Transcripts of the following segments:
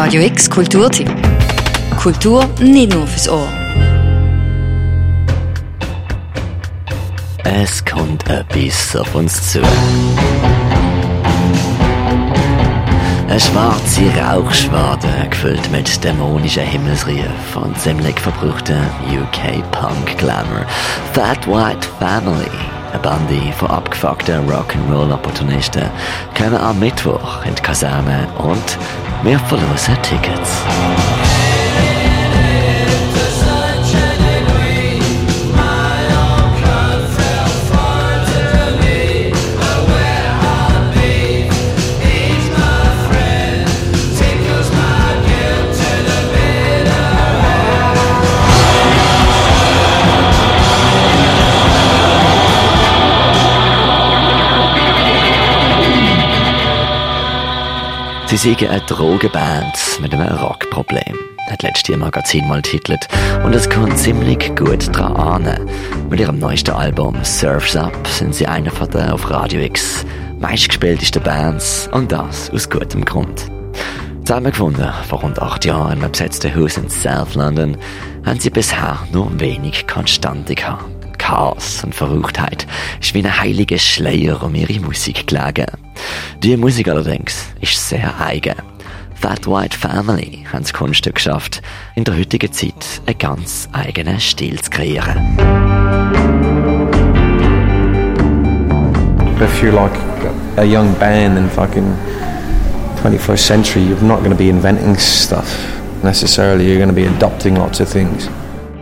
Radio X Kulturtipp. Kultur nicht nur fürs Ohr. Es kommt etwas auf uns zu. Eine schwarze Rauchschwade, gefüllt mit dämonischen Himmelsrief und ziemlich verbrauchten UK-Punk-Glamour. Fat White Family, eine Bande von abgefuckten Rock'n'Roll-Opportunisten, kommen am Mittwoch in die Kaserne und wir verlosen Tickets. Sie sind eine Drogenband mit einem Rockproblem, hat letztes Magazin mal titelt. Und es kommt ziemlich gut dran an. Mit ihrem neuesten Album Surfs Up sind sie einer von den auf Radio X meistgespieltesten Bands und das aus gutem Grund. Zusammengefunden vor rund acht Jahren einem besetzten Haus in South London haben sie bisher nur wenig Konstante gehabt. Chaos und Verrücktheit ist wie ein heiliger Schleier um ihre Musik gelegen. Die Musik allerdings ist sehr eigen. Fat White Family haben das Kunststück geschafft, in der heutigen Zeit einen ganz eigenen Stil zu kreieren. If you're like a young band in fucking 21st century, you're not going to be inventing stuff necessarily. You're going to be adopting lots of things.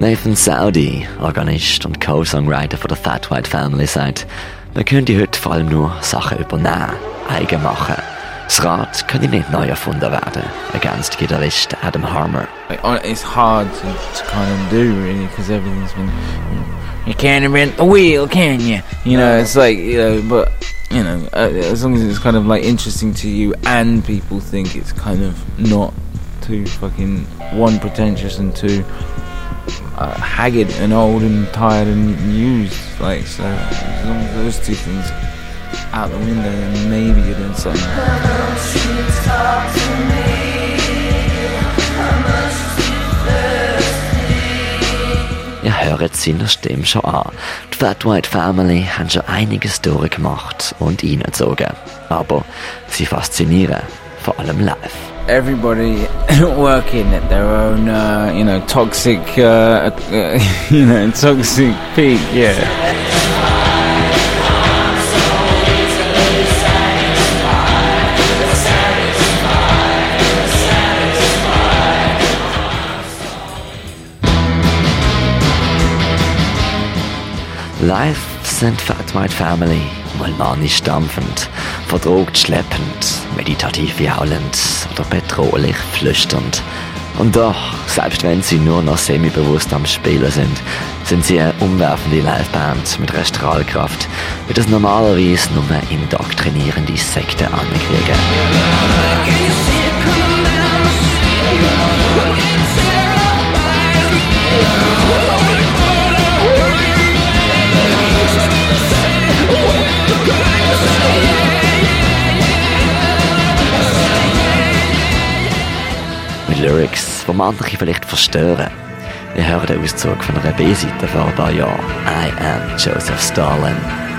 Nathan Saudi, Organist und Co-Songwriter von der Fat White Family, sagt, man könnte heute vor allem nur Sachen übernehmen, eigen machen. Das Rad könnte nicht neu erfunden werden, ergänzt Gitarrist Adam Harmer. It's hard to, to kind of do really because everything's been. You can't invent the wheel, can you? You know, it's like you know, but you know, uh, as long as it's kind of like interesting to you and people think it's kind of not too fucking one pretentious and two uh, haggard and old and tired and used. Like so, as long as those two things out the window, then maybe you're doing something. Ihr hört seiner Stimme schon an. Die Fat White Family haben schon einiges durchgemacht und reingezogen. Aber sie faszinieren, vor allem live. everybody working at their own, uh, you know, toxic, uh, uh, you know, toxic peak. Yeah. Live sind Fat White Family mal manisch stampfend, verdrogt schleppend, meditativ jaulend oder bedrohlich flüsternd. Und doch, selbst wenn sie nur noch semi-bewusst am Spielen sind, sind sie eine umwerfende Liveband mit einer Strahlkraft, wie das normalerweise nur indoktrinierende Sekte ankriegen. Lyrics, die manche vielleicht verstören. Wir hören den Auszug von einer B-Seite vor ein paar Jahren. I am Joseph Stalin.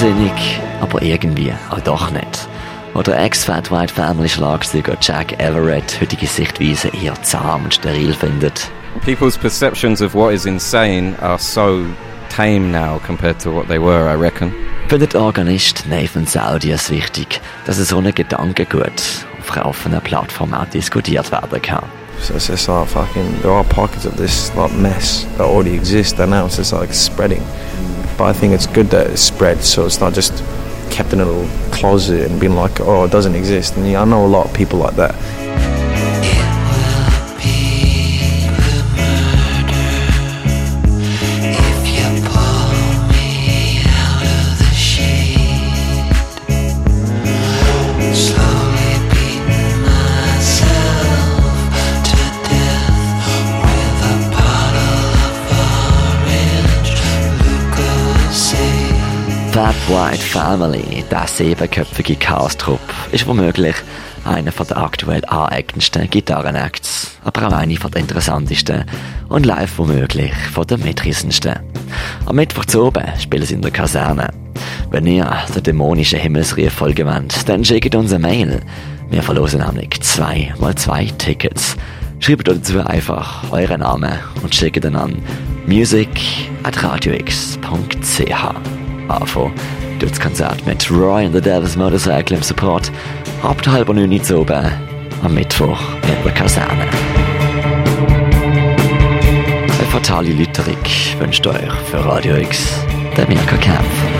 Wahnsinnig, aber irgendwie auch doch nicht. Oder Ex-Fat White Family Schlagzeuger Jack Everett heutige Sichtweise eher zahm und steril findet. People's perceptions of what is insane are so tame now compared to what they were, I reckon. Findet Organist Nathan Saudi es wichtig, dass es so ein Gedankengut auf einer offenen Plattform auch diskutiert werden kann. So it's just like fucking, there are pockets of this like mess that already exist and now it's just like spreading. But I think it's good that it's spread so it's not just kept in a little closet and being like, oh, it doesn't exist. And yeah, I know a lot of people like that. Fat White Family, der siebenköpfige Chaos-Trupp, ist womöglich einer der aktuell aneigendsten Gitarrenacts, aber auch einer der interessantesten und live womöglich von den mitreißendsten. Am Mittwoch zu oben spielen sie in der Kaserne. Wenn ihr der dämonischen Himmelsrief folgen wollt, dann schickt uns eine Mail. Wir verlosen nämlich zwei mal zwei Tickets. Schreibt dazu einfach euren Namen und schickt ihn an music at radiox.ch. Anfangen tut das Konzert mit Roy and the Devil's Motorcycle im Support ab der halben neun zu oben am Mittwoch in der Kaserne. Eine fatale Lüterung wünscht euch für Radio X der Mirka Kempf.